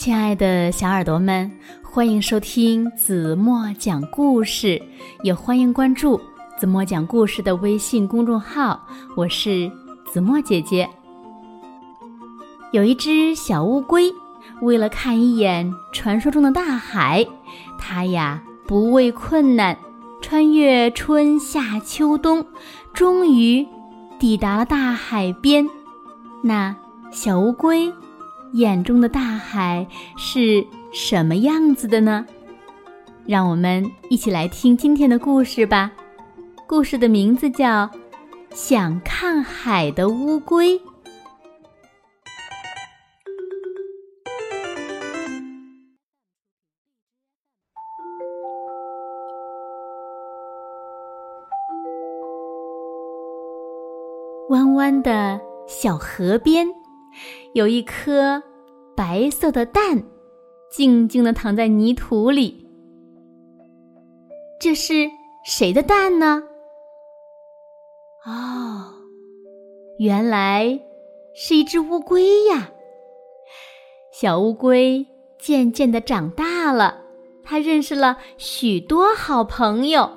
亲爱的小耳朵们，欢迎收听子墨讲故事，也欢迎关注子墨讲故事的微信公众号。我是子墨姐姐。有一只小乌龟，为了看一眼传说中的大海，它呀不畏困难，穿越春夏秋冬，终于抵达了大海边。那小乌龟。眼中的大海是什么样子的呢？让我们一起来听今天的故事吧。故事的名字叫《想看海的乌龟》。弯弯的小河边。有一颗白色的蛋，静静的躺在泥土里。这是谁的蛋呢？哦，原来是一只乌龟呀！小乌龟渐渐的长大了，它认识了许多好朋友。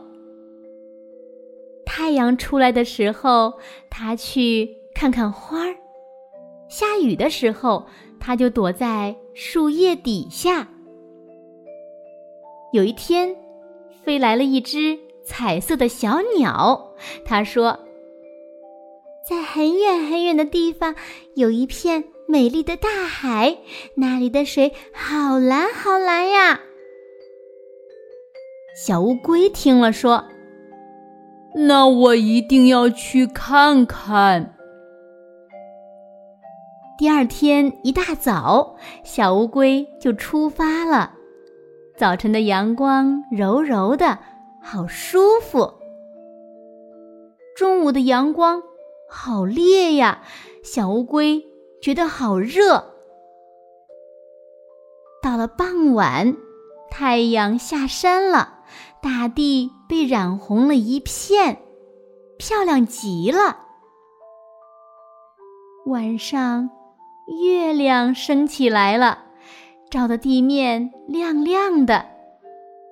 太阳出来的时候，它去看看花儿。下雨的时候，它就躲在树叶底下。有一天，飞来了一只彩色的小鸟。它说：“在很远很远的地方，有一片美丽的大海，那里的水好蓝好蓝呀。”小乌龟听了说：“那我一定要去看看。”第二天一大早，小乌龟就出发了。早晨的阳光柔柔的，好舒服。中午的阳光好烈呀，小乌龟觉得好热。到了傍晚，太阳下山了，大地被染红了一片，漂亮极了。晚上。月亮升起来了，照得地面亮亮的，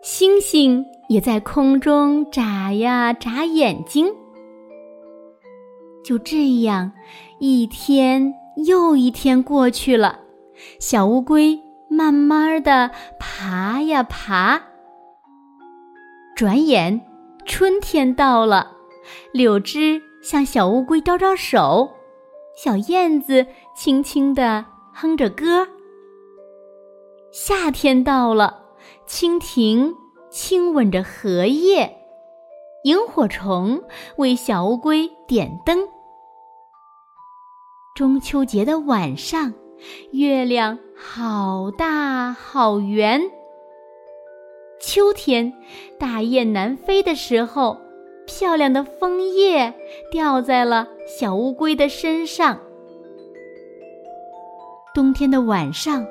星星也在空中眨呀眨眼睛。就这样，一天又一天过去了，小乌龟慢慢的爬呀爬。转眼，春天到了，柳枝向小乌龟招招手。小燕子轻轻地哼着歌。夏天到了，蜻蜓亲吻着荷叶，萤火虫为小乌龟点灯。中秋节的晚上，月亮好大好圆。秋天，大雁南飞的时候。漂亮的枫叶掉在了小乌龟的身上。冬天的晚上，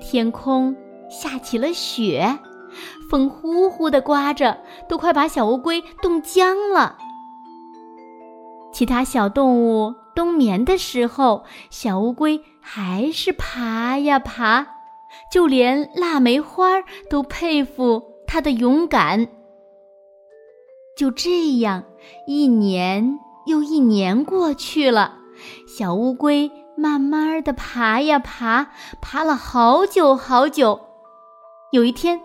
天空下起了雪，风呼呼的刮着，都快把小乌龟冻僵了。其他小动物冬眠的时候，小乌龟还是爬呀爬，就连腊梅花都佩服它的勇敢。就这样，一年又一年过去了，小乌龟慢慢的爬呀爬，爬了好久好久。有一天，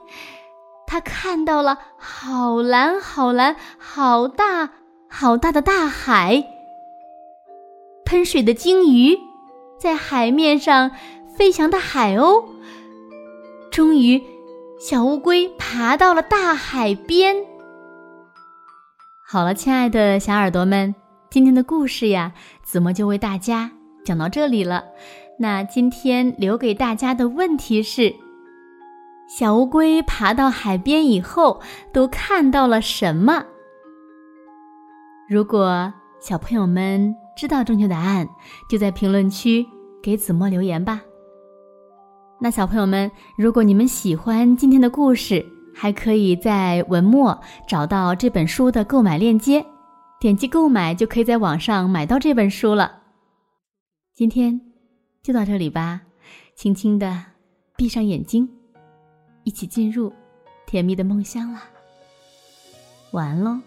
它看到了好蓝好蓝、好大好大的大海，喷水的鲸鱼，在海面上飞翔的海鸥。终于，小乌龟爬到了大海边。好了，亲爱的小耳朵们，今天的故事呀，子墨就为大家讲到这里了。那今天留给大家的问题是：小乌龟爬到海边以后，都看到了什么？如果小朋友们知道正确答案，就在评论区给子墨留言吧。那小朋友们，如果你们喜欢今天的故事，还可以在文末找到这本书的购买链接，点击购买就可以在网上买到这本书了。今天就到这里吧，轻轻的闭上眼睛，一起进入甜蜜的梦乡啦。晚安喽。